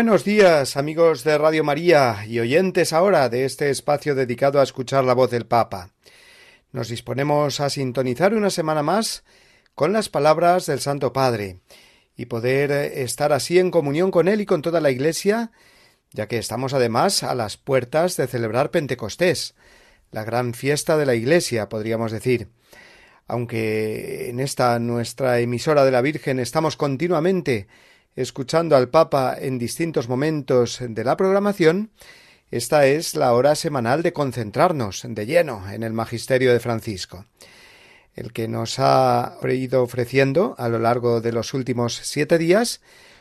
Buenos días, amigos de Radio María y oyentes ahora de este espacio dedicado a escuchar la voz del Papa. Nos disponemos a sintonizar una semana más con las palabras del Santo Padre y poder estar así en comunión con Él y con toda la Iglesia, ya que estamos además a las puertas de celebrar Pentecostés, la gran fiesta de la Iglesia, podríamos decir. Aunque en esta nuestra emisora de la Virgen estamos continuamente escuchando al Papa en distintos momentos de la programación, esta es la hora semanal de concentrarnos de lleno en el magisterio de Francisco, el que nos ha ido ofreciendo a lo largo de los últimos siete días,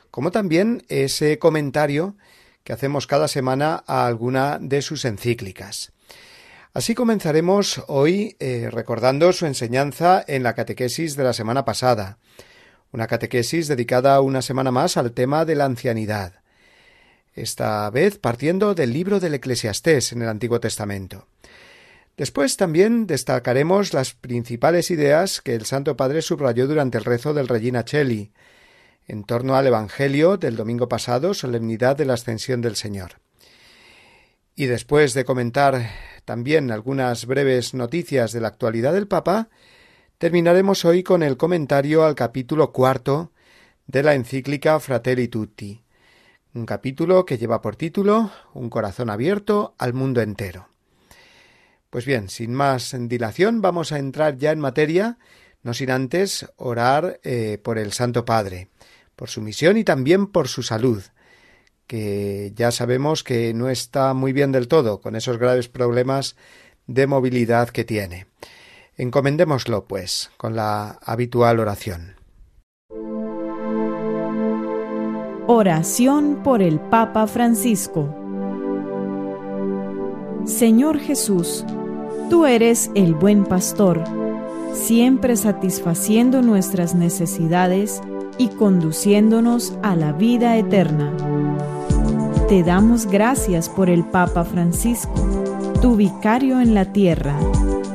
como también ese comentario que hacemos cada semana a alguna de sus encíclicas. Así comenzaremos hoy eh, recordando su enseñanza en la catequesis de la semana pasada, una catequesis dedicada una semana más al tema de la ancianidad, esta vez partiendo del libro del Eclesiastés en el Antiguo Testamento. Después también destacaremos las principales ideas que el Santo Padre subrayó durante el rezo del Regina Cheli, en torno al Evangelio del domingo pasado, solemnidad de la ascensión del Señor. Y después de comentar también algunas breves noticias de la actualidad del Papa, Terminaremos hoy con el comentario al capítulo cuarto de la encíclica Fratelli Tutti, un capítulo que lleva por título Un corazón abierto al mundo entero. Pues bien, sin más dilación, vamos a entrar ya en materia, no sin antes orar eh, por el Santo Padre, por su misión y también por su salud, que ya sabemos que no está muy bien del todo con esos graves problemas de movilidad que tiene. Encomendémoslo, pues, con la habitual oración. Oración por el Papa Francisco Señor Jesús, tú eres el buen pastor, siempre satisfaciendo nuestras necesidades y conduciéndonos a la vida eterna. Te damos gracias por el Papa Francisco, tu vicario en la tierra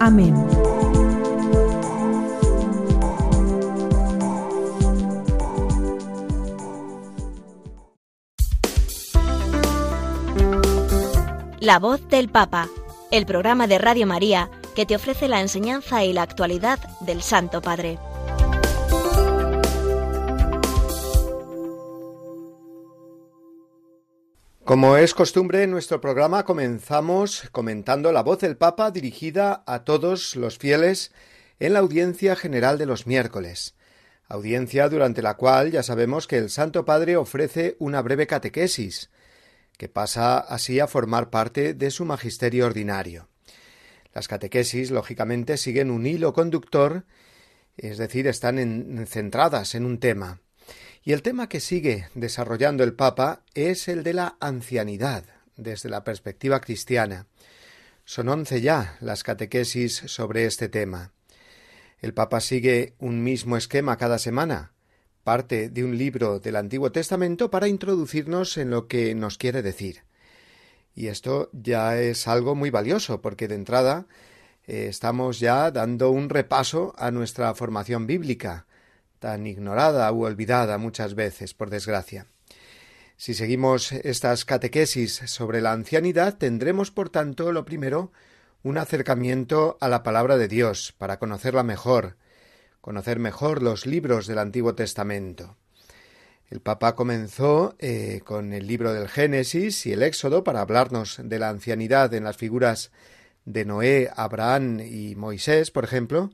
Amén. La voz del Papa, el programa de Radio María que te ofrece la enseñanza y la actualidad del Santo Padre. Como es costumbre en nuestro programa, comenzamos comentando la voz del Papa dirigida a todos los fieles en la audiencia general de los miércoles, audiencia durante la cual ya sabemos que el Santo Padre ofrece una breve catequesis, que pasa así a formar parte de su magisterio ordinario. Las catequesis, lógicamente, siguen un hilo conductor, es decir, están centradas en un tema. Y el tema que sigue desarrollando el Papa es el de la ancianidad, desde la perspectiva cristiana. Son once ya las catequesis sobre este tema. El Papa sigue un mismo esquema cada semana, parte de un libro del Antiguo Testamento para introducirnos en lo que nos quiere decir. Y esto ya es algo muy valioso, porque de entrada eh, estamos ya dando un repaso a nuestra formación bíblica, tan ignorada u olvidada muchas veces, por desgracia. Si seguimos estas catequesis sobre la ancianidad, tendremos, por tanto, lo primero, un acercamiento a la palabra de Dios para conocerla mejor, conocer mejor los libros del Antiguo Testamento. El Papa comenzó eh, con el libro del Génesis y el Éxodo para hablarnos de la ancianidad en las figuras de Noé, Abraham y Moisés, por ejemplo.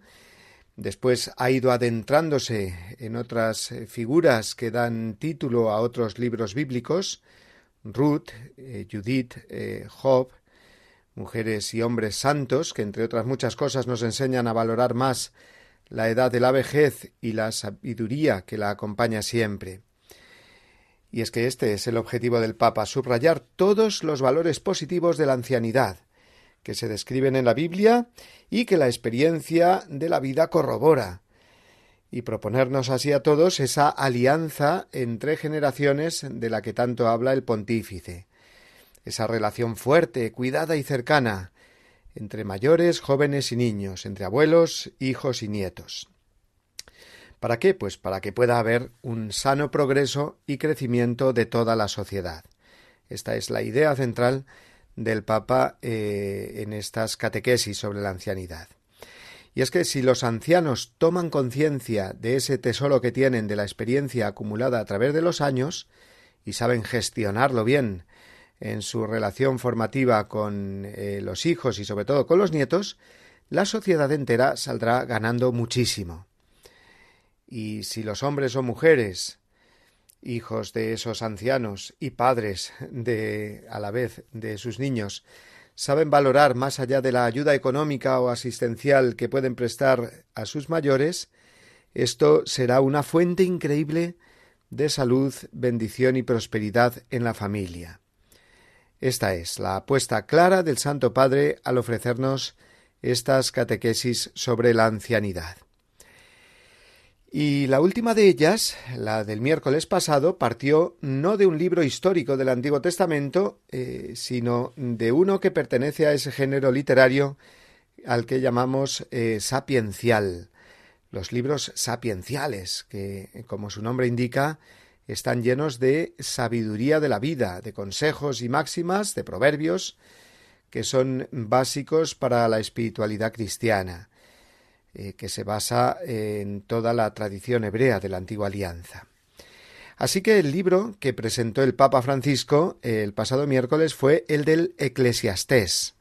Después ha ido adentrándose en otras eh, figuras que dan título a otros libros bíblicos, Ruth, eh, Judith, Job, mujeres y hombres santos, que entre otras muchas cosas nos enseñan a valorar más la edad de la vejez y la sabiduría que la acompaña siempre. Y es que este es el objetivo del Papa, subrayar todos los valores positivos de la ancianidad, que se describen en la Biblia y que la experiencia de la vida corrobora, y proponernos así a todos esa alianza entre generaciones de la que tanto habla el pontífice, esa relación fuerte, cuidada y cercana entre mayores, jóvenes y niños, entre abuelos, hijos y nietos. ¿Para qué? Pues para que pueda haber un sano progreso y crecimiento de toda la sociedad. Esta es la idea central del Papa eh, en estas catequesis sobre la ancianidad. Y es que si los ancianos toman conciencia de ese tesoro que tienen de la experiencia acumulada a través de los años y saben gestionarlo bien en su relación formativa con eh, los hijos y sobre todo con los nietos, la sociedad entera saldrá ganando muchísimo. Y si los hombres o mujeres, hijos de esos ancianos y padres de a la vez de sus niños, saben valorar más allá de la ayuda económica o asistencial que pueden prestar a sus mayores, esto será una fuente increíble de salud, bendición y prosperidad en la familia. Esta es la apuesta clara del Santo Padre al ofrecernos estas catequesis sobre la ancianidad. Y la última de ellas, la del miércoles pasado, partió no de un libro histórico del Antiguo Testamento, eh, sino de uno que pertenece a ese género literario al que llamamos eh, sapiencial. Los libros sapienciales, que, como su nombre indica, están llenos de sabiduría de la vida, de consejos y máximas, de proverbios, que son básicos para la espiritualidad cristiana. Eh, que se basa en toda la tradición hebrea de la antigua alianza. Así que el libro que presentó el Papa Francisco el pasado miércoles fue el del Eclesiastés,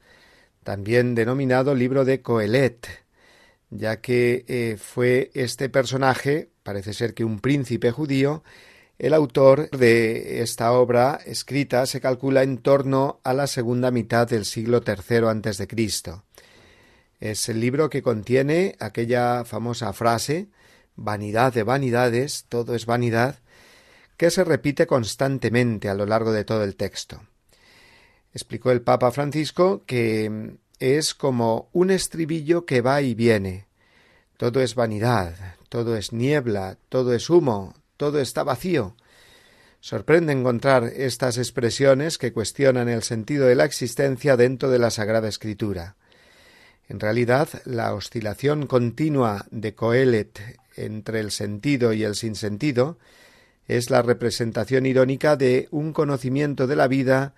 también denominado libro de Coelet, ya que eh, fue este personaje, parece ser que un príncipe judío, el autor de esta obra escrita se calcula en torno a la segunda mitad del siglo III antes de Cristo. Es el libro que contiene aquella famosa frase vanidad de vanidades, todo es vanidad, que se repite constantemente a lo largo de todo el texto. Explicó el Papa Francisco que es como un estribillo que va y viene. Todo es vanidad, todo es niebla, todo es humo, todo está vacío. Sorprende encontrar estas expresiones que cuestionan el sentido de la existencia dentro de la Sagrada Escritura. En realidad, la oscilación continua de Coelet entre el sentido y el sinsentido es la representación irónica de un conocimiento de la vida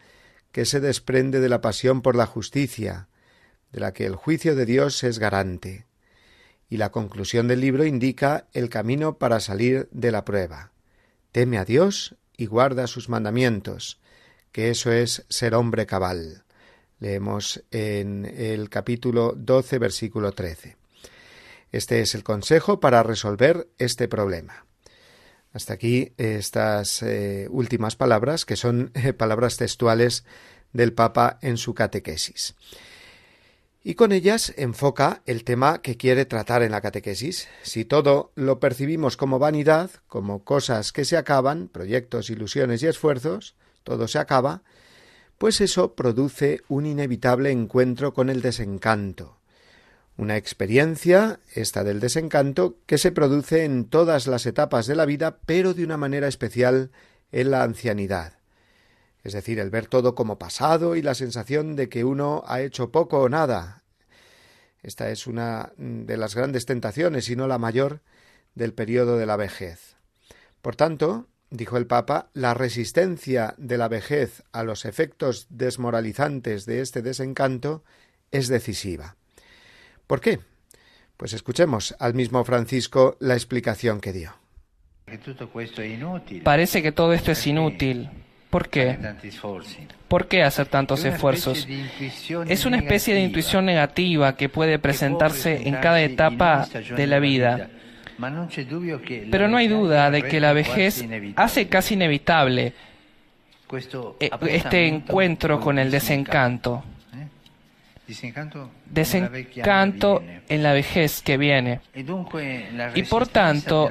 que se desprende de la pasión por la justicia, de la que el juicio de Dios es garante. Y la conclusión del libro indica el camino para salir de la prueba. Teme a Dios y guarda sus mandamientos, que eso es ser hombre cabal. Leemos en el capítulo 12, versículo 13. Este es el consejo para resolver este problema. Hasta aquí estas eh, últimas palabras, que son eh, palabras textuales del Papa en su catequesis. Y con ellas enfoca el tema que quiere tratar en la catequesis. Si todo lo percibimos como vanidad, como cosas que se acaban, proyectos, ilusiones y esfuerzos, todo se acaba, pues eso produce un inevitable encuentro con el desencanto. Una experiencia, esta del desencanto, que se produce en todas las etapas de la vida, pero de una manera especial en la ancianidad. Es decir, el ver todo como pasado y la sensación de que uno ha hecho poco o nada. Esta es una de las grandes tentaciones, y no la mayor, del periodo de la vejez. Por tanto, dijo el Papa, la resistencia de la vejez a los efectos desmoralizantes de este desencanto es decisiva. ¿Por qué? Pues escuchemos al mismo Francisco la explicación que dio. Parece que todo esto es inútil. ¿Por qué? ¿Por qué hacer tantos esfuerzos? Es una especie de intuición negativa que puede presentarse en cada etapa de la vida. Pero no hay duda de que la vejez hace casi inevitable eh, este encuentro con el desencanto desencanto en la vejez que viene. Y por tanto,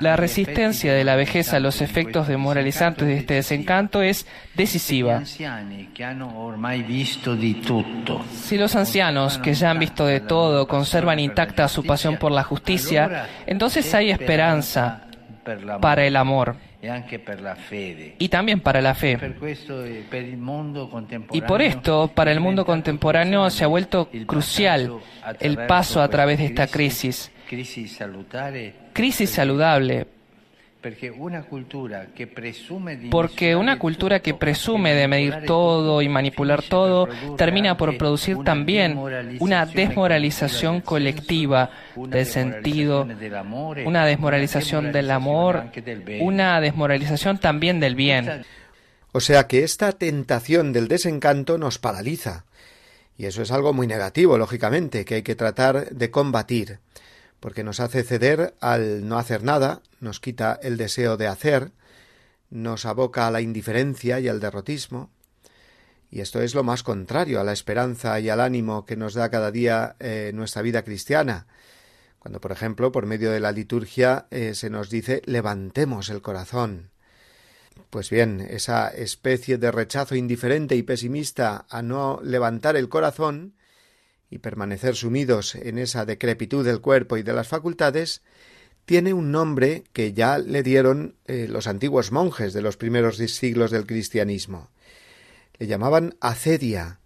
la resistencia de la vejez a los efectos demoralizantes de este desencanto es decisiva. Si los ancianos, que ya han visto de todo, conservan intacta su pasión por la justicia, entonces hay esperanza para el amor. Y también para la fe. Y por esto, para el mundo contemporáneo se ha vuelto crucial el paso a través de esta crisis. Crisis. saludable, porque una cultura que presume de medir todo y manipular todo termina por producir también una desmoralización colectiva del sentido, una desmoralización del amor, una desmoralización también del bien. O sea que esta tentación del desencanto nos paraliza. Y eso es algo muy negativo, lógicamente, que hay que tratar de combatir porque nos hace ceder al no hacer nada, nos quita el deseo de hacer, nos aboca a la indiferencia y al derrotismo, y esto es lo más contrario a la esperanza y al ánimo que nos da cada día eh, nuestra vida cristiana, cuando, por ejemplo, por medio de la liturgia eh, se nos dice levantemos el corazón. Pues bien, esa especie de rechazo indiferente y pesimista a no levantar el corazón y permanecer sumidos en esa decrepitud del cuerpo y de las facultades, tiene un nombre que ya le dieron eh, los antiguos monjes de los primeros siglos del cristianismo. Le llamaban acedia,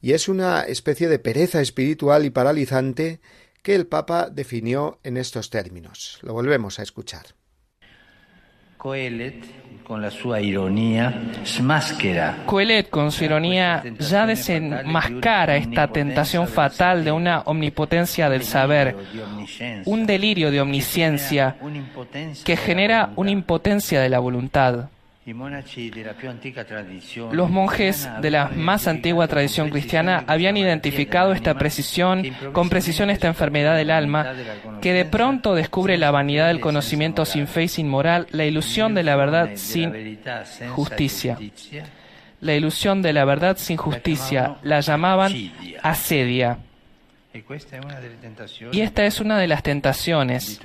y es una especie de pereza espiritual y paralizante que el Papa definió en estos términos. Lo volvemos a escuchar. Coelet, con la su ironía, Coelet, con su ironía, ya desenmascara esta tentación fatal de una omnipotencia del saber, un delirio de omnisciencia que genera una impotencia de la voluntad. Los monjes de la más antigua tradición cristiana habían identificado esta precisión, con precisión esta enfermedad del alma, que de pronto descubre la vanidad del conocimiento sin fe y sin moral, la ilusión de la verdad sin justicia. La ilusión de la verdad sin justicia la llamaban asedia. Y esta es una de las tentaciones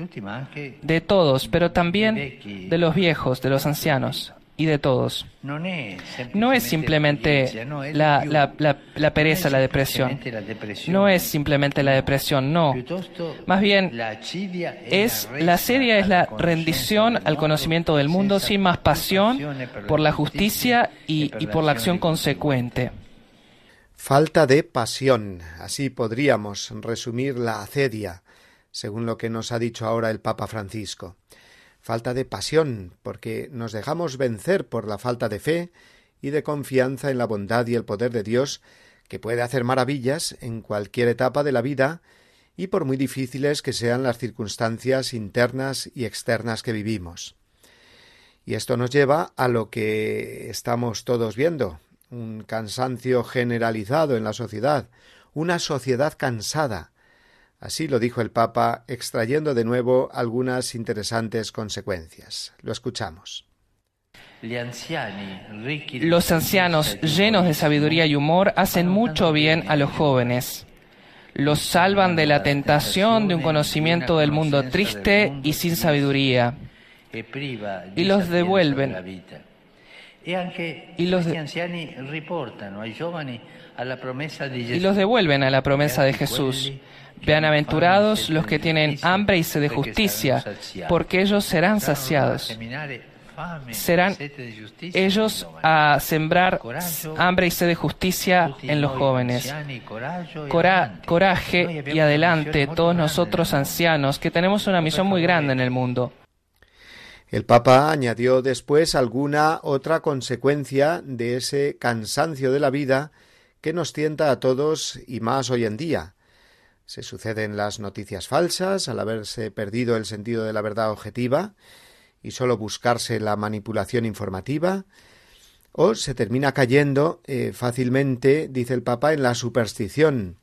de todos, pero también de los viejos, de los ancianos y de todos. No es simplemente la, la, pereza, la depresión. No es simplemente la depresión, no. Más bien, es, la sedia es la rendición al conocimiento del mundo sin más pasión por la justicia y, y por la acción consecuente. Falta de pasión. Así podríamos resumir la acedia, según lo que nos ha dicho ahora el Papa Francisco falta de pasión, porque nos dejamos vencer por la falta de fe y de confianza en la bondad y el poder de Dios, que puede hacer maravillas en cualquier etapa de la vida, y por muy difíciles que sean las circunstancias internas y externas que vivimos. Y esto nos lleva a lo que estamos todos viendo, un cansancio generalizado en la sociedad, una sociedad cansada, Así lo dijo el Papa, extrayendo de nuevo algunas interesantes consecuencias. Lo escuchamos. Los ancianos, llenos de sabiduría y humor, hacen mucho bien a los jóvenes. Los salvan de la tentación de un conocimiento del mundo triste y sin sabiduría. Y los devuelven. Y los, y los devuelven a la promesa de Jesús. Bienaventurados los que tienen hambre y sed de justicia, porque ellos serán saciados. Serán ellos a sembrar hambre y sed de justicia en los jóvenes. coraje y adelante todos nosotros ancianos que tenemos una misión muy grande en el mundo. El Papa añadió después alguna otra consecuencia de ese cansancio de la vida que nos tienta a todos y más hoy en día. Se suceden las noticias falsas al haberse perdido el sentido de la verdad objetiva y sólo buscarse la manipulación informativa, o se termina cayendo eh, fácilmente, dice el Papa, en la superstición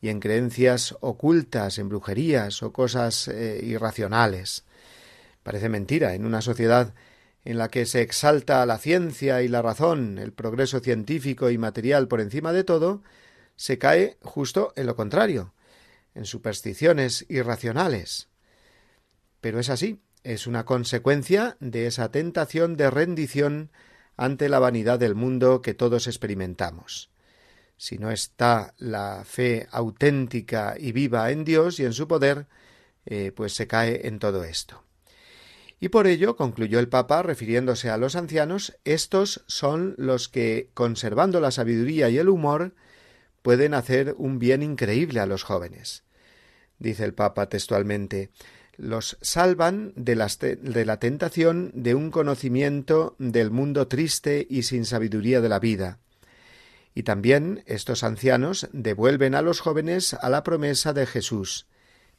y en creencias ocultas, en brujerías o cosas eh, irracionales. Parece mentira, en una sociedad en la que se exalta la ciencia y la razón, el progreso científico y material por encima de todo, se cae justo en lo contrario, en supersticiones irracionales. Pero es así, es una consecuencia de esa tentación de rendición ante la vanidad del mundo que todos experimentamos. Si no está la fe auténtica y viva en Dios y en su poder, eh, pues se cae en todo esto. Y por ello, concluyó el Papa, refiriéndose a los ancianos, estos son los que, conservando la sabiduría y el humor, pueden hacer un bien increíble a los jóvenes. Dice el Papa textualmente los salvan de, de, la tentación de un conocimiento del mundo triste y sin sabiduría de la vida. Y también estos ancianos devuelven a los jóvenes a la promesa de Jesús.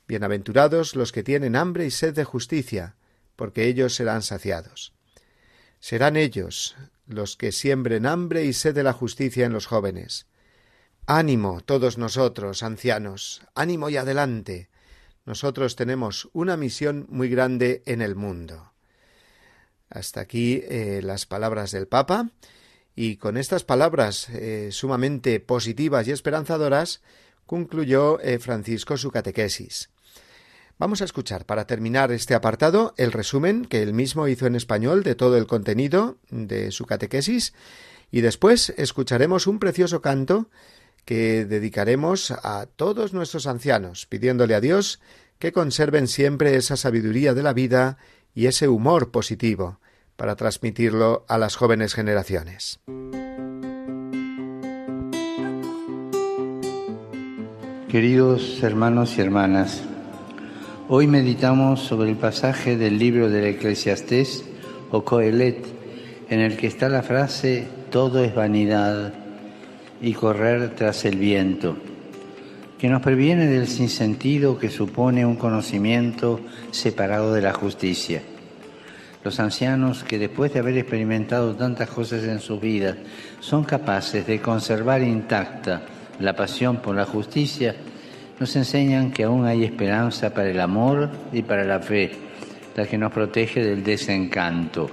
Bienaventurados los que tienen hambre y sed de justicia, porque ellos serán saciados. Serán ellos los que siembren hambre y sed de la justicia en los jóvenes. Ánimo todos nosotros, ancianos, ánimo y adelante. Nosotros tenemos una misión muy grande en el mundo. Hasta aquí eh, las palabras del Papa, y con estas palabras eh, sumamente positivas y esperanzadoras concluyó eh, Francisco su catequesis. Vamos a escuchar, para terminar este apartado, el resumen que él mismo hizo en español de todo el contenido de su catequesis, y después escucharemos un precioso canto que dedicaremos a todos nuestros ancianos, pidiéndole a Dios que conserven siempre esa sabiduría de la vida y ese humor positivo para transmitirlo a las jóvenes generaciones. Queridos hermanos y hermanas, hoy meditamos sobre el pasaje del libro del Eclesiastés o Coelet, en el que está la frase todo es vanidad y correr tras el viento, que nos previene del sinsentido que supone un conocimiento separado de la justicia. Los ancianos que después de haber experimentado tantas cosas en su vida son capaces de conservar intacta la pasión por la justicia, nos enseñan que aún hay esperanza para el amor y para la fe, la que nos protege del desencanto.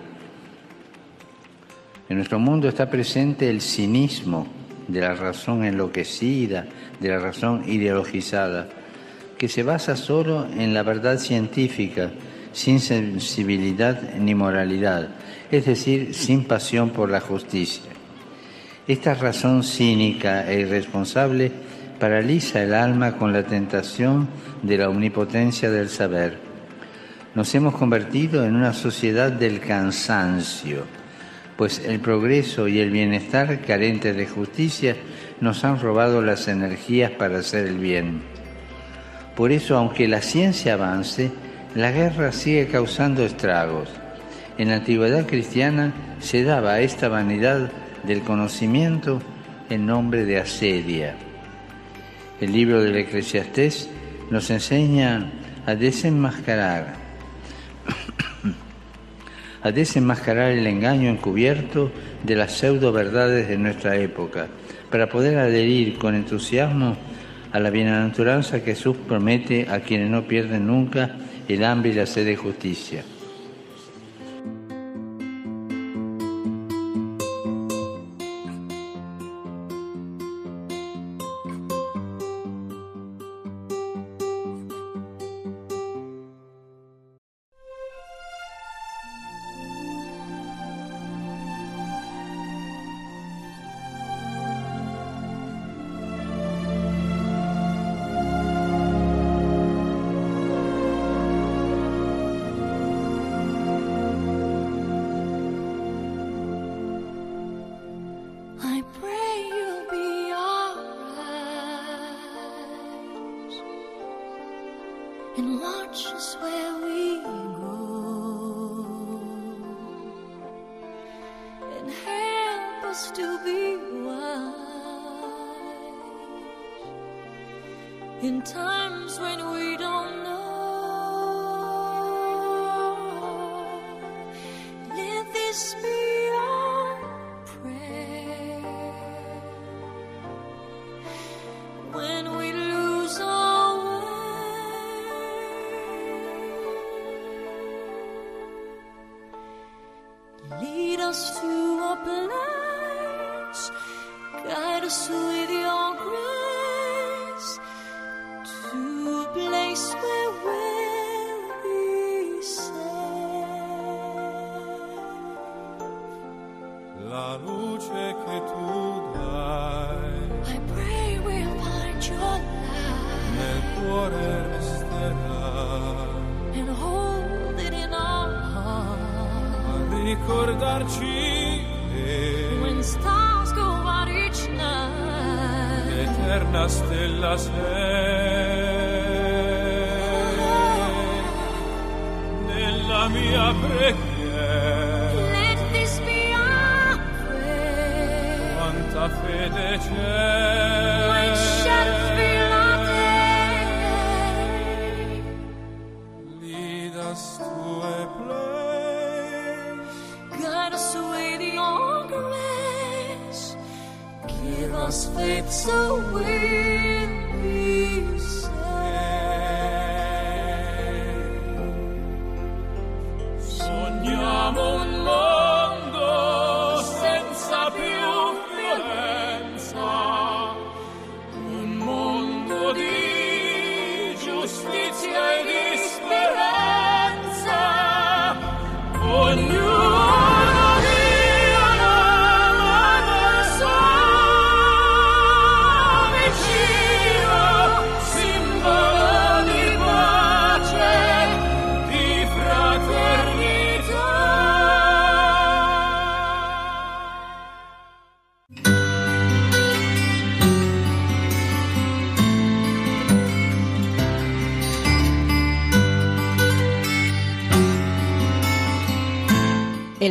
En nuestro mundo está presente el cinismo de la razón enloquecida, de la razón ideologizada, que se basa solo en la verdad científica, sin sensibilidad ni moralidad, es decir, sin pasión por la justicia. Esta razón cínica e irresponsable paraliza el alma con la tentación de la omnipotencia del saber. Nos hemos convertido en una sociedad del cansancio, pues el progreso y el bienestar carentes de justicia nos han robado las energías para hacer el bien. Por eso, aunque la ciencia avance, la guerra sigue causando estragos. En la antigüedad cristiana se daba esta vanidad del conocimiento el nombre de asedia. El libro del Eclesiastés nos enseña a desenmascarar a desenmascarar el engaño encubierto de las pseudo verdades de nuestra época, para poder adherir con entusiasmo a la bienaventuranza que Jesús promete a quienes no pierden nunca el hambre y la sed de justicia. Luce che tu dai. I pray we'll find your light nel cuore resterà. And hold it in our heart. a ricordarci che When stars go out each night, l'eterna stella sei. Nella mia preghiera on you.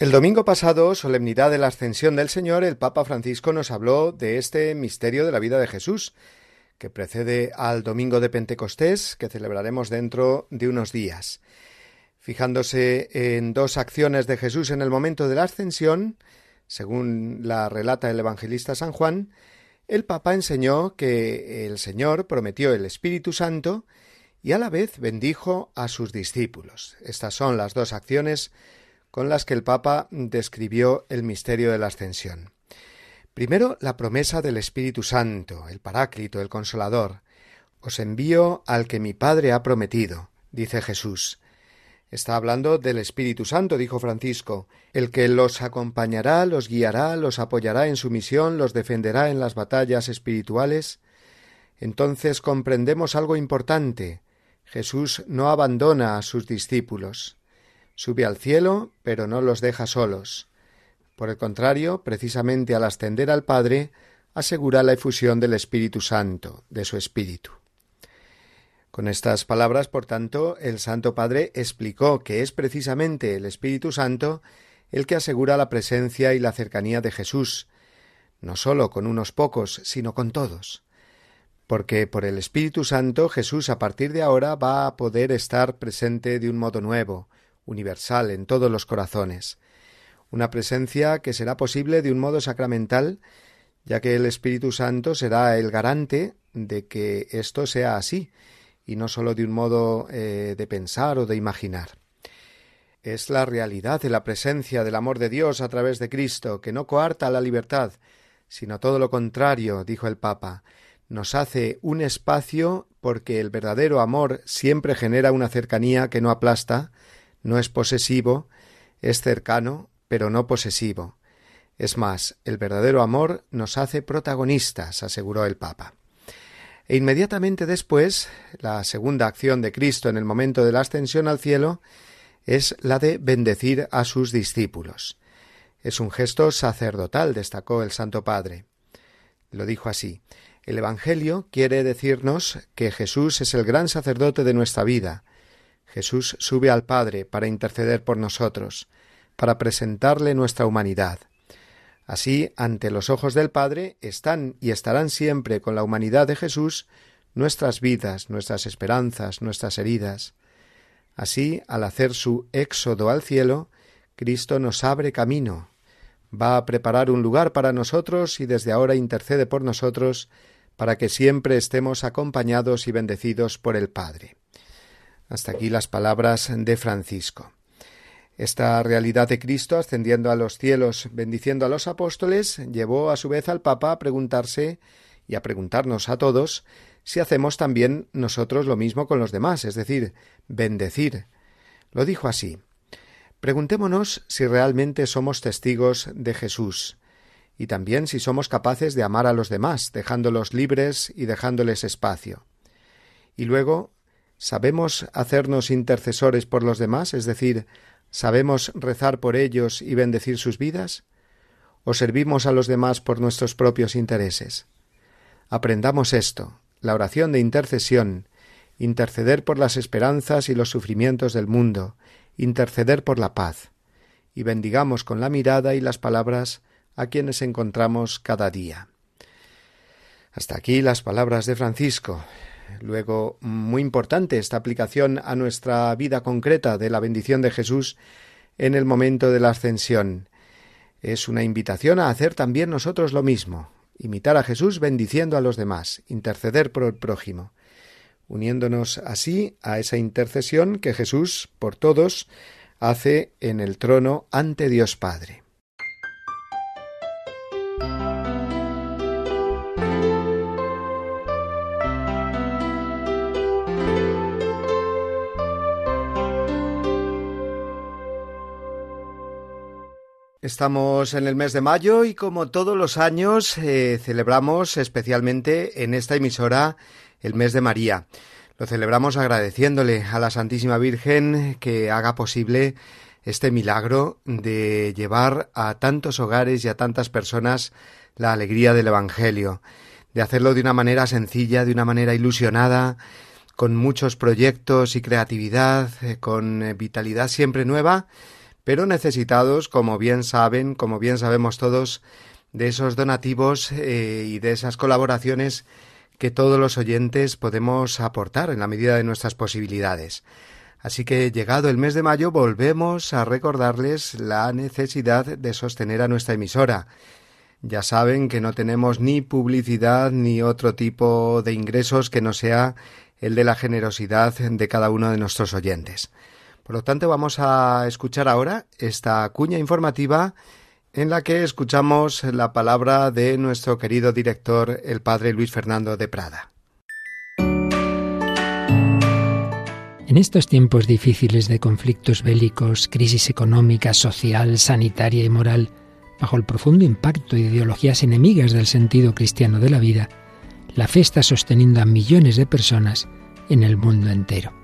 El domingo pasado, solemnidad de la Ascensión del Señor, el Papa Francisco nos habló de este misterio de la vida de Jesús, que precede al domingo de Pentecostés, que celebraremos dentro de unos días. Fijándose en dos acciones de Jesús en el momento de la Ascensión, según la relata el evangelista San Juan, el Papa enseñó que el Señor prometió el Espíritu Santo y a la vez bendijo a sus discípulos. Estas son las dos acciones con las que el Papa describió el misterio de la ascensión. Primero, la promesa del Espíritu Santo, el Paráclito, el Consolador. Os envío al que mi Padre ha prometido, dice Jesús. Está hablando del Espíritu Santo, dijo Francisco, el que los acompañará, los guiará, los apoyará en su misión, los defenderá en las batallas espirituales. Entonces comprendemos algo importante. Jesús no abandona a sus discípulos. Sube al cielo, pero no los deja solos. Por el contrario, precisamente al ascender al Padre, asegura la efusión del Espíritu Santo, de su Espíritu. Con estas palabras, por tanto, el Santo Padre explicó que es precisamente el Espíritu Santo el que asegura la presencia y la cercanía de Jesús, no sólo con unos pocos, sino con todos. Porque por el Espíritu Santo Jesús a partir de ahora va a poder estar presente de un modo nuevo, universal en todos los corazones, una presencia que será posible de un modo sacramental, ya que el Espíritu Santo será el garante de que esto sea así, y no sólo de un modo eh, de pensar o de imaginar. Es la realidad de la presencia del amor de Dios a través de Cristo, que no coarta la libertad, sino todo lo contrario, dijo el Papa, nos hace un espacio porque el verdadero amor siempre genera una cercanía que no aplasta, no es posesivo, es cercano, pero no posesivo. Es más, el verdadero amor nos hace protagonistas, aseguró el Papa. E inmediatamente después, la segunda acción de Cristo en el momento de la ascensión al cielo es la de bendecir a sus discípulos. Es un gesto sacerdotal, destacó el Santo Padre. Lo dijo así El Evangelio quiere decirnos que Jesús es el gran sacerdote de nuestra vida. Jesús sube al Padre para interceder por nosotros, para presentarle nuestra humanidad. Así, ante los ojos del Padre, están y estarán siempre con la humanidad de Jesús nuestras vidas, nuestras esperanzas, nuestras heridas. Así, al hacer su éxodo al cielo, Cristo nos abre camino, va a preparar un lugar para nosotros y desde ahora intercede por nosotros para que siempre estemos acompañados y bendecidos por el Padre. Hasta aquí las palabras de Francisco. Esta realidad de Cristo ascendiendo a los cielos, bendiciendo a los apóstoles, llevó a su vez al Papa a preguntarse y a preguntarnos a todos si hacemos también nosotros lo mismo con los demás, es decir, bendecir. Lo dijo así Preguntémonos si realmente somos testigos de Jesús, y también si somos capaces de amar a los demás, dejándolos libres y dejándoles espacio. Y luego, ¿sabemos hacernos intercesores por los demás, es decir, ¿Sabemos rezar por ellos y bendecir sus vidas? ¿O servimos a los demás por nuestros propios intereses? Aprendamos esto, la oración de intercesión, interceder por las esperanzas y los sufrimientos del mundo, interceder por la paz, y bendigamos con la mirada y las palabras a quienes encontramos cada día. Hasta aquí las palabras de Francisco. Luego, muy importante esta aplicación a nuestra vida concreta de la bendición de Jesús en el momento de la ascensión. Es una invitación a hacer también nosotros lo mismo, imitar a Jesús bendiciendo a los demás, interceder por el prójimo, uniéndonos así a esa intercesión que Jesús, por todos, hace en el trono ante Dios Padre. Estamos en el mes de mayo y como todos los años eh, celebramos especialmente en esta emisora el mes de María. Lo celebramos agradeciéndole a la Santísima Virgen que haga posible este milagro de llevar a tantos hogares y a tantas personas la alegría del Evangelio, de hacerlo de una manera sencilla, de una manera ilusionada, con muchos proyectos y creatividad, eh, con eh, vitalidad siempre nueva, pero necesitados, como bien saben, como bien sabemos todos, de esos donativos eh, y de esas colaboraciones que todos los oyentes podemos aportar en la medida de nuestras posibilidades. Así que llegado el mes de mayo volvemos a recordarles la necesidad de sostener a nuestra emisora. Ya saben que no tenemos ni publicidad ni otro tipo de ingresos que no sea el de la generosidad de cada uno de nuestros oyentes. Por lo tanto, vamos a escuchar ahora esta cuña informativa en la que escuchamos la palabra de nuestro querido director, el padre Luis Fernando de Prada. En estos tiempos difíciles de conflictos bélicos, crisis económica, social, sanitaria y moral, bajo el profundo impacto de ideologías enemigas del sentido cristiano de la vida, la fe está sosteniendo a millones de personas en el mundo entero.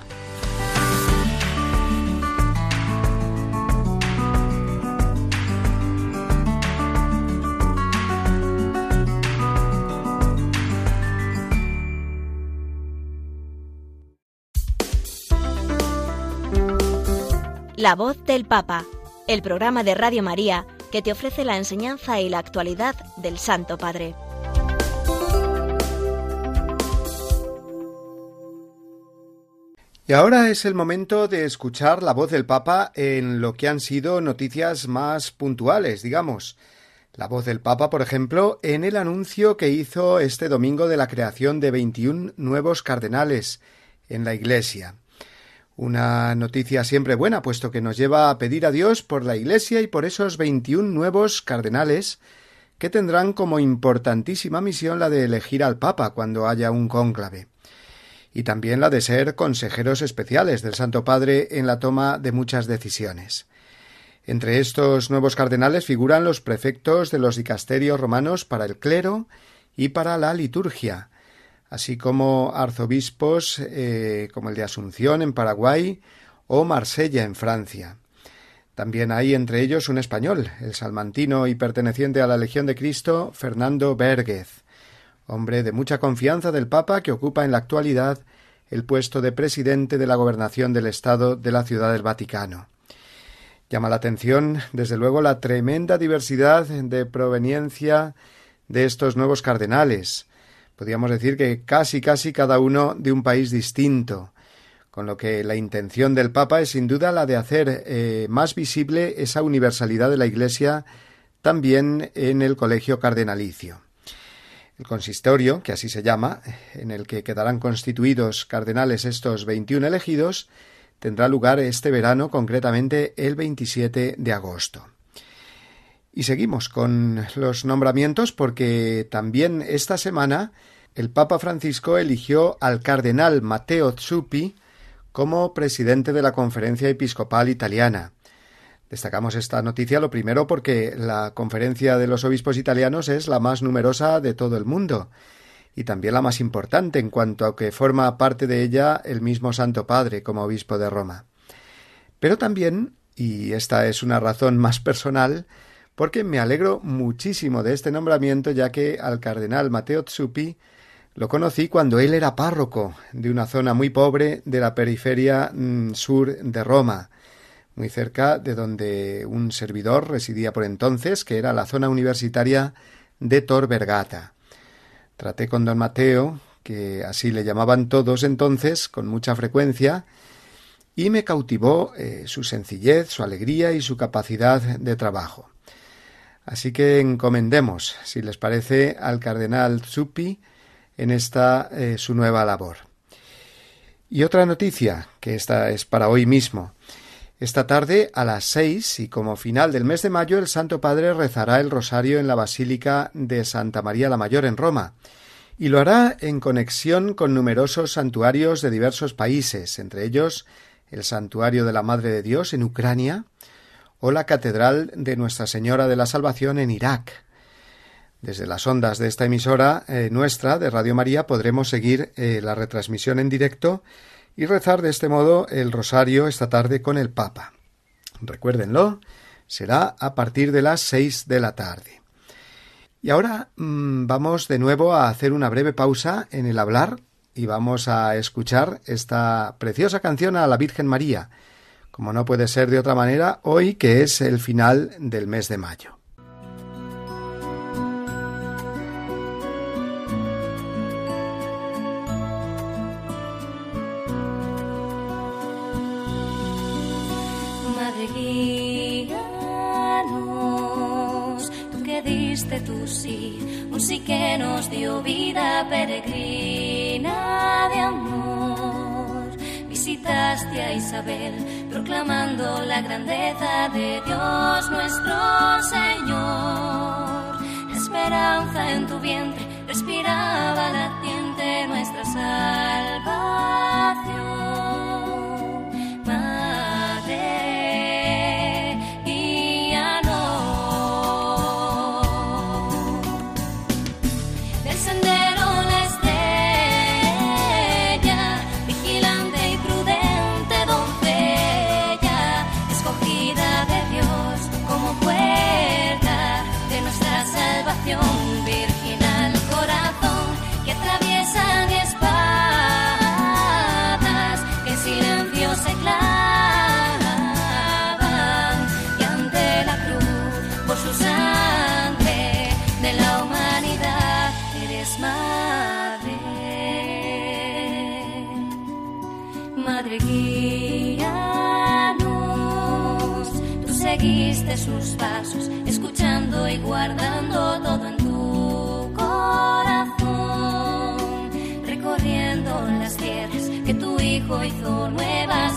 La voz del Papa, el programa de Radio María que te ofrece la enseñanza y la actualidad del Santo Padre. Y ahora es el momento de escuchar la voz del Papa en lo que han sido noticias más puntuales, digamos. La voz del Papa, por ejemplo, en el anuncio que hizo este domingo de la creación de 21 nuevos cardenales en la Iglesia. Una noticia siempre buena, puesto que nos lleva a pedir a Dios por la Iglesia y por esos 21 nuevos cardenales que tendrán como importantísima misión la de elegir al Papa cuando haya un cónclave, y también la de ser consejeros especiales del Santo Padre en la toma de muchas decisiones. Entre estos nuevos cardenales figuran los prefectos de los dicasterios romanos para el clero y para la liturgia, así como arzobispos eh, como el de Asunción en Paraguay o Marsella en Francia. También hay entre ellos un español, el salmantino y perteneciente a la Legión de Cristo, Fernando Berguez, hombre de mucha confianza del Papa que ocupa en la actualidad el puesto de presidente de la gobernación del Estado de la Ciudad del Vaticano. Llama la atención, desde luego, la tremenda diversidad de proveniencia de estos nuevos cardenales, podríamos decir que casi casi cada uno de un país distinto, con lo que la intención del Papa es sin duda la de hacer eh, más visible esa universalidad de la Iglesia también en el colegio cardenalicio. El consistorio, que así se llama, en el que quedarán constituidos cardenales estos 21 elegidos, tendrá lugar este verano, concretamente el 27 de agosto. Y seguimos con los nombramientos porque también esta semana el Papa Francisco eligió al cardenal Matteo Zuppi como presidente de la Conferencia Episcopal Italiana. Destacamos esta noticia lo primero porque la Conferencia de los Obispos Italianos es la más numerosa de todo el mundo y también la más importante en cuanto a que forma parte de ella el mismo Santo Padre como obispo de Roma. Pero también, y esta es una razón más personal, porque me alegro muchísimo de este nombramiento ya que al cardenal Matteo Zuppi lo conocí cuando él era párroco de una zona muy pobre de la periferia mm, sur de Roma, muy cerca de donde un servidor residía por entonces, que era la zona universitaria de Tor Vergata. Traté con don Mateo, que así le llamaban todos entonces, con mucha frecuencia, y me cautivó eh, su sencillez, su alegría y su capacidad de trabajo. Así que encomendemos, si les parece, al cardenal Zuppi en esta eh, su nueva labor. Y otra noticia, que esta es para hoy mismo. Esta tarde, a las seis, y como final del mes de mayo, el Santo Padre rezará el rosario en la Basílica de Santa María la Mayor en Roma, y lo hará en conexión con numerosos santuarios de diversos países, entre ellos el Santuario de la Madre de Dios en Ucrania, o la Catedral de Nuestra Señora de la Salvación en Irak. Desde las ondas de esta emisora eh, nuestra de Radio María podremos seguir eh, la retransmisión en directo y rezar de este modo el rosario esta tarde con el Papa. Recuérdenlo, será a partir de las seis de la tarde. Y ahora mm, vamos de nuevo a hacer una breve pausa en el hablar y vamos a escuchar esta preciosa canción a la Virgen María, como no puede ser de otra manera hoy que es el final del mes de mayo. Diste tu sí, un sí que nos dio vida peregrina de amor. Visitaste a Isabel, proclamando la grandeza de Dios nuestro Señor. La esperanza en tu vientre respiraba latiente nuestra salvación. Seguiste sus pasos, escuchando y guardando todo en tu corazón, recorriendo las tierras que tu Hijo hizo nuevas,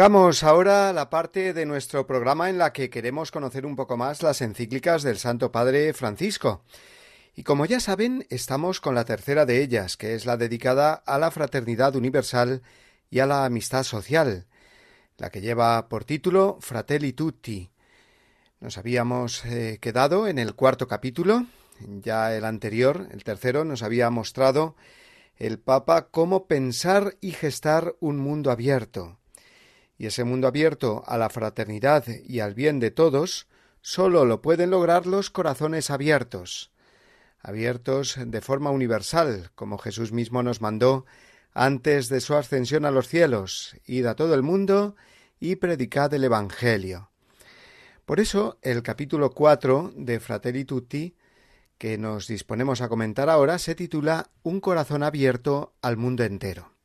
Llegamos ahora a la parte de nuestro programa en la que queremos conocer un poco más las encíclicas del Santo Padre Francisco. Y como ya saben, estamos con la tercera de ellas, que es la dedicada a la fraternidad universal y a la amistad social, la que lleva por título Fratelli Tutti. Nos habíamos eh, quedado en el cuarto capítulo, ya el anterior, el tercero, nos había mostrado el Papa cómo pensar y gestar un mundo abierto. Y ese mundo abierto a la fraternidad y al bien de todos sólo lo pueden lograr los corazones abiertos, abiertos de forma universal, como Jesús mismo nos mandó antes de su ascensión a los cielos, id a todo el mundo y predicad el Evangelio. Por eso el capítulo cuatro de Fratelli Tutti, que nos disponemos a comentar ahora, se titula Un corazón abierto al mundo entero.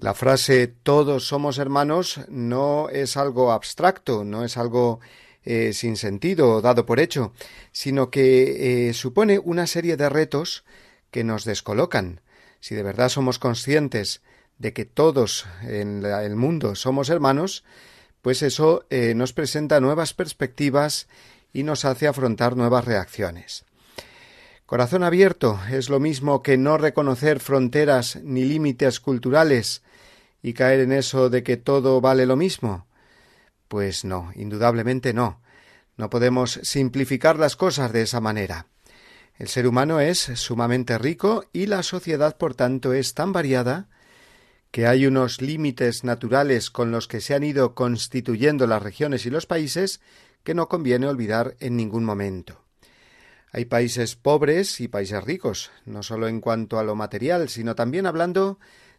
La frase todos somos hermanos no es algo abstracto, no es algo eh, sin sentido o dado por hecho, sino que eh, supone una serie de retos que nos descolocan. Si de verdad somos conscientes de que todos en el mundo somos hermanos, pues eso eh, nos presenta nuevas perspectivas y nos hace afrontar nuevas reacciones. Corazón abierto es lo mismo que no reconocer fronteras ni límites culturales y caer en eso de que todo vale lo mismo. Pues no, indudablemente no. No podemos simplificar las cosas de esa manera. El ser humano es sumamente rico y la sociedad, por tanto, es tan variada que hay unos límites naturales con los que se han ido constituyendo las regiones y los países que no conviene olvidar en ningún momento. Hay países pobres y países ricos, no solo en cuanto a lo material, sino también hablando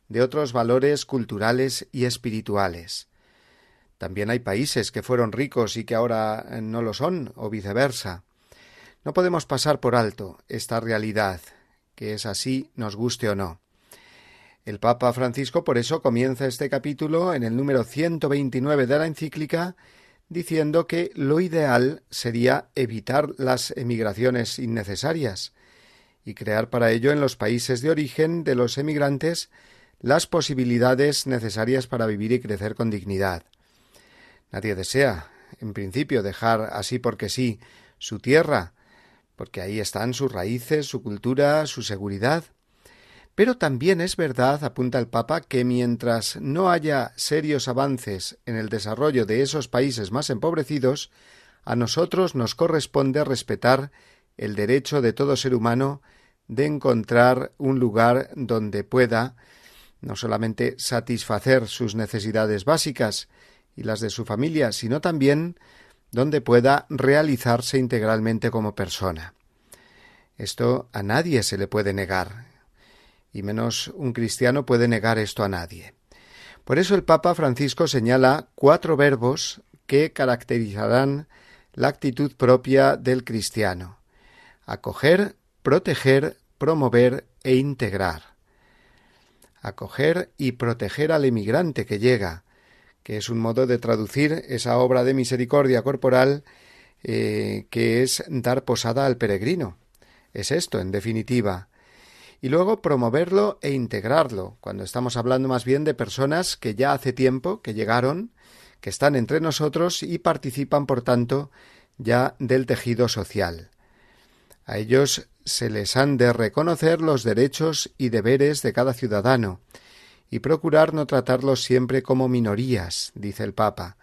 de otros valores culturales y espirituales. También hay países que fueron ricos y que ahora no lo son, o viceversa. No podemos pasar por alto esta realidad, que es así, nos guste o no. El Papa Francisco por eso comienza este capítulo en el número 129 de la encíclica diciendo que lo ideal sería evitar las emigraciones innecesarias y crear para ello en los países de origen de los emigrantes las posibilidades necesarias para vivir y crecer con dignidad. Nadie desea, en principio, dejar así porque sí su tierra, porque ahí están sus raíces, su cultura, su seguridad. Pero también es verdad, apunta el Papa, que mientras no haya serios avances en el desarrollo de esos países más empobrecidos, a nosotros nos corresponde respetar el derecho de todo ser humano de encontrar un lugar donde pueda no solamente satisfacer sus necesidades básicas y las de su familia, sino también donde pueda realizarse integralmente como persona. Esto a nadie se le puede negar y menos un cristiano puede negar esto a nadie. Por eso el Papa Francisco señala cuatro verbos que caracterizarán la actitud propia del cristiano acoger, proteger, promover e integrar. Acoger y proteger al emigrante que llega, que es un modo de traducir esa obra de misericordia corporal eh, que es dar posada al peregrino. Es esto, en definitiva, y luego promoverlo e integrarlo, cuando estamos hablando más bien de personas que ya hace tiempo que llegaron, que están entre nosotros y participan, por tanto, ya del tejido social. A ellos se les han de reconocer los derechos y deberes de cada ciudadano, y procurar no tratarlos siempre como minorías, dice el Papa,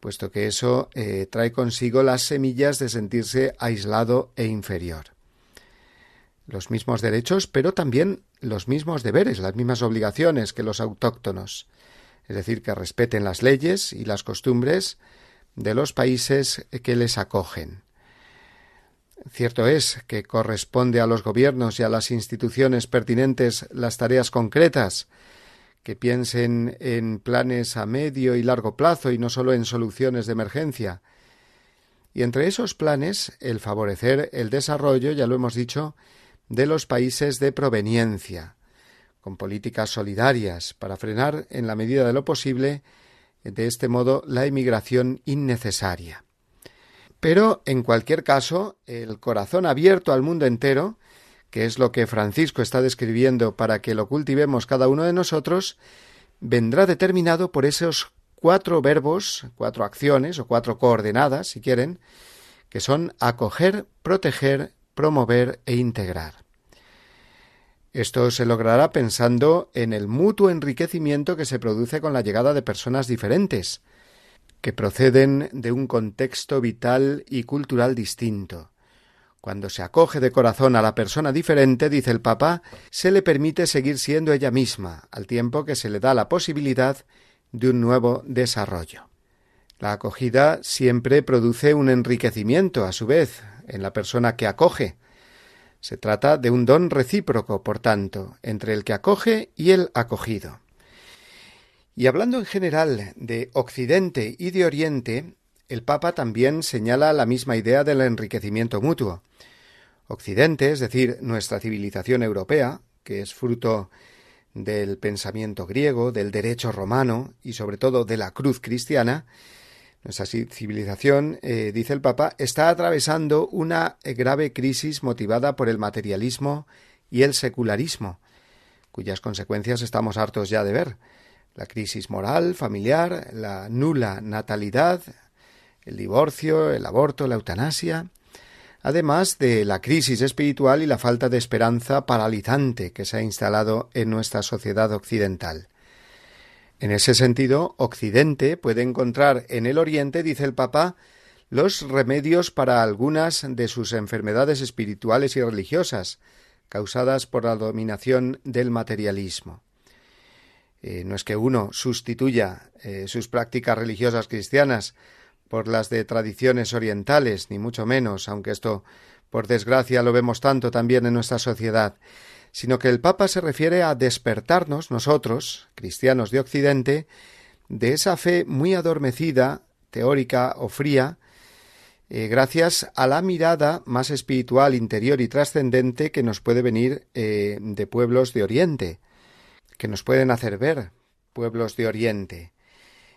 puesto que eso eh, trae consigo las semillas de sentirse aislado e inferior los mismos derechos, pero también los mismos deberes, las mismas obligaciones que los autóctonos, es decir, que respeten las leyes y las costumbres de los países que les acogen. Cierto es que corresponde a los gobiernos y a las instituciones pertinentes las tareas concretas, que piensen en planes a medio y largo plazo y no solo en soluciones de emergencia. Y entre esos planes, el favorecer el desarrollo, ya lo hemos dicho, de los países de proveniencia, con políticas solidarias para frenar en la medida de lo posible de este modo la emigración innecesaria. Pero, en cualquier caso, el corazón abierto al mundo entero, que es lo que Francisco está describiendo para que lo cultivemos cada uno de nosotros, vendrá determinado por esos cuatro verbos, cuatro acciones o cuatro coordenadas, si quieren, que son acoger, proteger, promover e integrar. Esto se logrará pensando en el mutuo enriquecimiento que se produce con la llegada de personas diferentes, que proceden de un contexto vital y cultural distinto. Cuando se acoge de corazón a la persona diferente, dice el Papa, se le permite seguir siendo ella misma, al tiempo que se le da la posibilidad de un nuevo desarrollo. La acogida siempre produce un enriquecimiento, a su vez, en la persona que acoge. Se trata de un don recíproco, por tanto, entre el que acoge y el acogido. Y hablando en general de Occidente y de Oriente, el Papa también señala la misma idea del enriquecimiento mutuo. Occidente, es decir, nuestra civilización europea, que es fruto del pensamiento griego, del derecho romano y sobre todo de la cruz cristiana, nuestra civilización, eh, dice el Papa, está atravesando una grave crisis motivada por el materialismo y el secularismo, cuyas consecuencias estamos hartos ya de ver. La crisis moral, familiar, la nula natalidad, el divorcio, el aborto, la eutanasia, además de la crisis espiritual y la falta de esperanza paralizante que se ha instalado en nuestra sociedad occidental. En ese sentido, Occidente puede encontrar en el Oriente, dice el Papa, los remedios para algunas de sus enfermedades espirituales y religiosas, causadas por la dominación del materialismo. Eh, no es que uno sustituya eh, sus prácticas religiosas cristianas por las de tradiciones orientales, ni mucho menos, aunque esto, por desgracia, lo vemos tanto también en nuestra sociedad, sino que el Papa se refiere a despertarnos nosotros, cristianos de Occidente, de esa fe muy adormecida, teórica o fría, eh, gracias a la mirada más espiritual, interior y trascendente que nos puede venir de pueblos de Oriente, que nos pueden hacer ver pueblos de Oriente.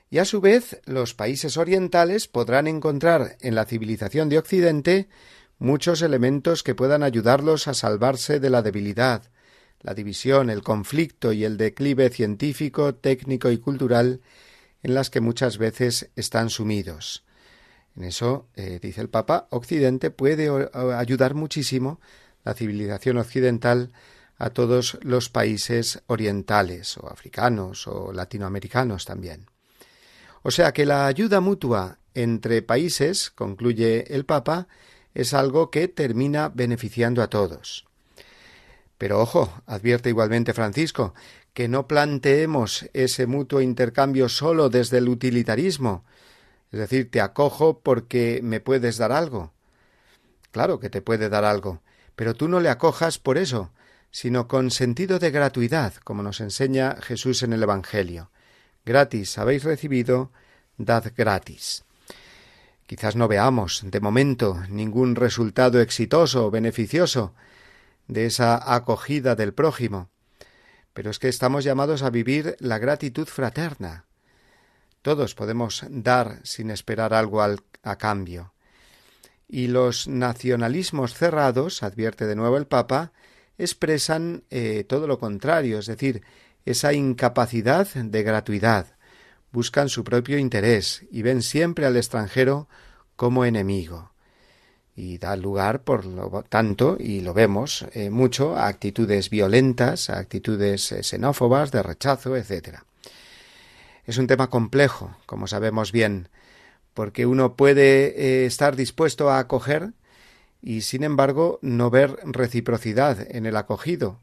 Y a su vez, los países orientales podrán encontrar en la civilización de Occidente muchos elementos que puedan ayudarlos a salvarse de la debilidad, la división, el conflicto y el declive científico, técnico y cultural en las que muchas veces están sumidos. En eso, eh, dice el Papa, Occidente puede ayudar muchísimo la civilización occidental a todos los países orientales o africanos o latinoamericanos también. O sea que la ayuda mutua entre países, concluye el Papa, es algo que termina beneficiando a todos. Pero ojo, advierte igualmente Francisco, que no planteemos ese mutuo intercambio solo desde el utilitarismo, es decir, te acojo porque me puedes dar algo. Claro que te puede dar algo, pero tú no le acojas por eso, sino con sentido de gratuidad, como nos enseña Jesús en el Evangelio. Gratis habéis recibido, dad gratis. Quizás no veamos, de momento, ningún resultado exitoso o beneficioso de esa acogida del prójimo, pero es que estamos llamados a vivir la gratitud fraterna, todos podemos dar sin esperar algo a cambio. Y los nacionalismos cerrados, advierte de nuevo el Papa, expresan eh, todo lo contrario, es decir, esa incapacidad de gratuidad. Buscan su propio interés y ven siempre al extranjero como enemigo. Y da lugar, por lo tanto, y lo vemos eh, mucho, a actitudes violentas, a actitudes eh, xenófobas, de rechazo, etcétera. Es un tema complejo, como sabemos bien, porque uno puede estar dispuesto a acoger y, sin embargo, no ver reciprocidad en el acogido,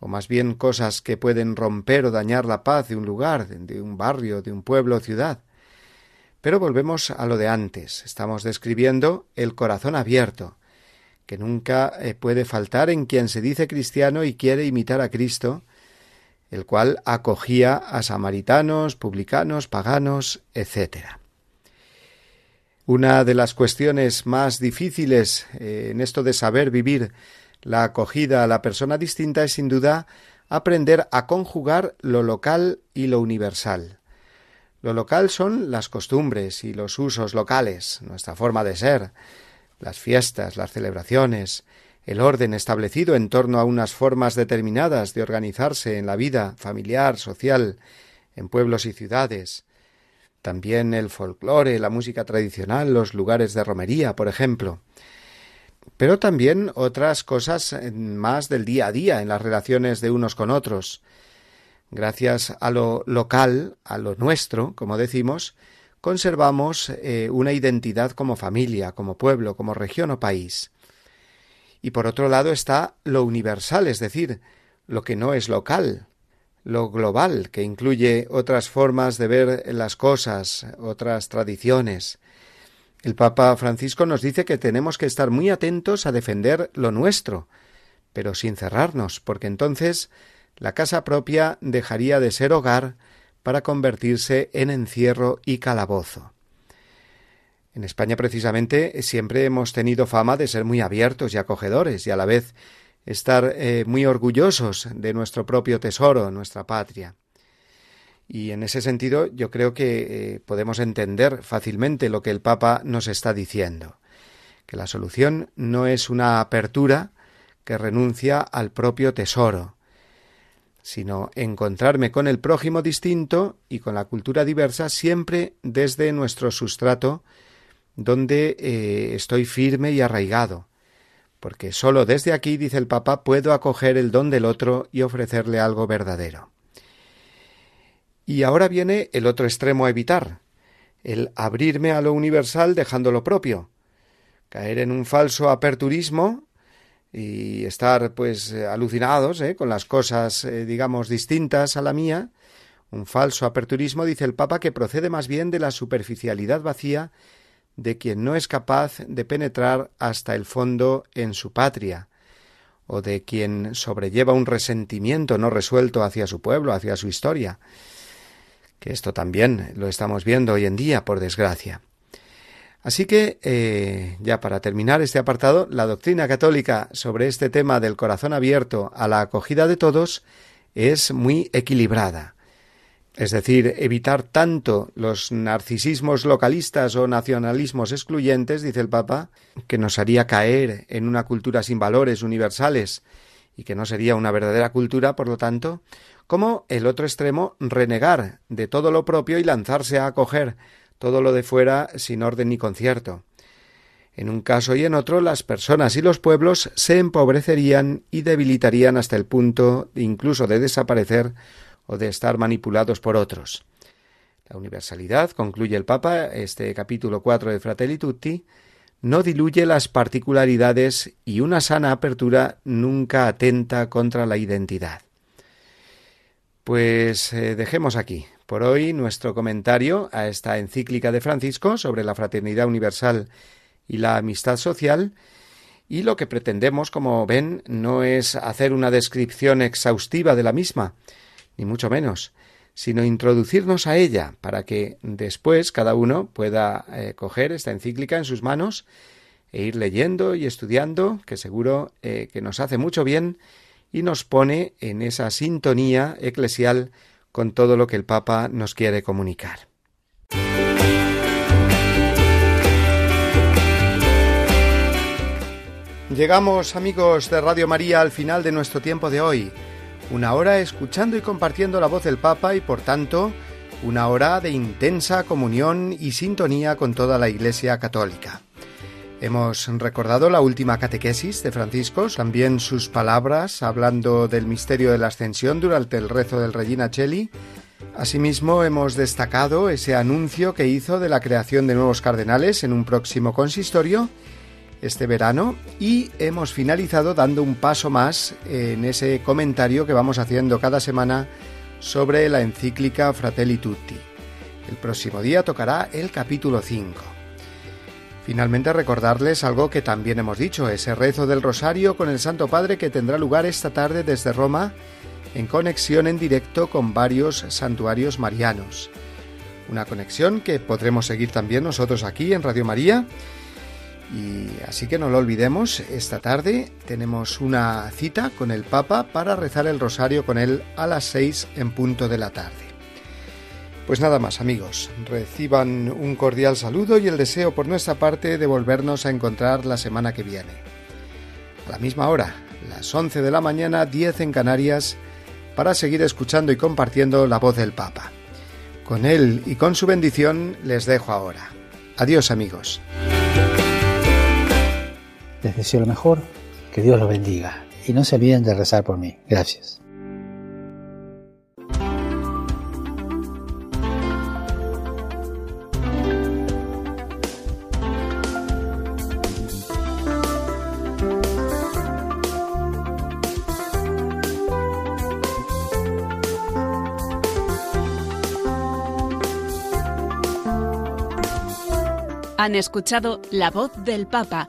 o más bien cosas que pueden romper o dañar la paz de un lugar, de un barrio, de un pueblo o ciudad. Pero volvemos a lo de antes. Estamos describiendo el corazón abierto, que nunca eh, puede faltar en quien se dice cristiano y quiere imitar a Cristo, el cual acogía a samaritanos, publicanos, paganos, etc. Una de las cuestiones más difíciles eh, en esto de saber vivir la acogida a la persona distinta es sin duda aprender a conjugar lo local y lo universal. Lo local son las costumbres y los usos locales, nuestra forma de ser, las fiestas, las celebraciones, el orden establecido en torno a unas formas determinadas de organizarse en la vida familiar, social, en pueblos y ciudades. También el folclore, la música tradicional, los lugares de romería, por ejemplo. Pero también otras cosas más del día a día en las relaciones de unos con otros. Gracias a lo local, a lo nuestro, como decimos, conservamos eh, una identidad como familia, como pueblo, como región o país. Y por otro lado está lo universal, es decir, lo que no es local, lo global, que incluye otras formas de ver las cosas, otras tradiciones. El Papa Francisco nos dice que tenemos que estar muy atentos a defender lo nuestro, pero sin cerrarnos, porque entonces la casa propia dejaría de ser hogar para convertirse en encierro y calabozo. En España precisamente siempre hemos tenido fama de ser muy abiertos y acogedores y a la vez estar eh, muy orgullosos de nuestro propio tesoro, nuestra patria. Y en ese sentido yo creo que eh, podemos entender fácilmente lo que el Papa nos está diciendo, que la solución no es una apertura que renuncia al propio tesoro, sino encontrarme con el prójimo distinto y con la cultura diversa siempre desde nuestro sustrato donde eh, estoy firme y arraigado, porque sólo desde aquí, dice el Papa, puedo acoger el don del otro y ofrecerle algo verdadero. Y ahora viene el otro extremo a evitar, el abrirme a lo universal dejando lo propio, caer en un falso aperturismo y estar pues alucinados ¿eh? con las cosas eh, digamos distintas a la mía, un falso aperturismo, dice el Papa, que procede más bien de la superficialidad vacía de quien no es capaz de penetrar hasta el fondo en su patria, o de quien sobrelleva un resentimiento no resuelto hacia su pueblo, hacia su historia, que esto también lo estamos viendo hoy en día, por desgracia. Así que, eh, ya para terminar este apartado, la doctrina católica sobre este tema del corazón abierto a la acogida de todos es muy equilibrada es decir, evitar tanto los narcisismos localistas o nacionalismos excluyentes, dice el Papa, que nos haría caer en una cultura sin valores universales y que no sería una verdadera cultura, por lo tanto, como el otro extremo, renegar de todo lo propio y lanzarse a acoger todo lo de fuera sin orden ni concierto. En un caso y en otro, las personas y los pueblos se empobrecerían y debilitarían hasta el punto incluso de desaparecer o de estar manipulados por otros. La universalidad, concluye el Papa, este capítulo 4 de Fratelli Tutti, no diluye las particularidades y una sana apertura nunca atenta contra la identidad. Pues eh, dejemos aquí por hoy nuestro comentario a esta encíclica de Francisco sobre la fraternidad universal y la amistad social, y lo que pretendemos, como ven, no es hacer una descripción exhaustiva de la misma, ni mucho menos, sino introducirnos a ella para que después cada uno pueda eh, coger esta encíclica en sus manos e ir leyendo y estudiando, que seguro eh, que nos hace mucho bien y nos pone en esa sintonía eclesial con todo lo que el Papa nos quiere comunicar. Llegamos, amigos de Radio María, al final de nuestro tiempo de hoy una hora escuchando y compartiendo la voz del Papa y por tanto una hora de intensa comunión y sintonía con toda la Iglesia Católica. Hemos recordado la última catequesis de Francisco, también sus palabras hablando del misterio de la ascensión durante el rezo del Regina Cheli. Asimismo, hemos destacado ese anuncio que hizo de la creación de nuevos cardenales en un próximo consistorio este verano y hemos finalizado dando un paso más en ese comentario que vamos haciendo cada semana sobre la encíclica Fratelli Tutti. El próximo día tocará el capítulo 5. Finalmente recordarles algo que también hemos dicho, ese rezo del rosario con el Santo Padre que tendrá lugar esta tarde desde Roma en conexión en directo con varios santuarios marianos. Una conexión que podremos seguir también nosotros aquí en Radio María y así que no lo olvidemos, esta tarde tenemos una cita con el Papa para rezar el rosario con él a las seis en punto de la tarde. Pues nada más amigos, reciban un cordial saludo y el deseo por nuestra parte de volvernos a encontrar la semana que viene. A la misma hora, las 11 de la mañana, 10 en Canarias, para seguir escuchando y compartiendo la voz del Papa. Con él y con su bendición les dejo ahora. Adiós amigos. Les deseo lo mejor, que Dios los bendiga y no se olviden de rezar por mí. Gracias. Han escuchado La voz del Papa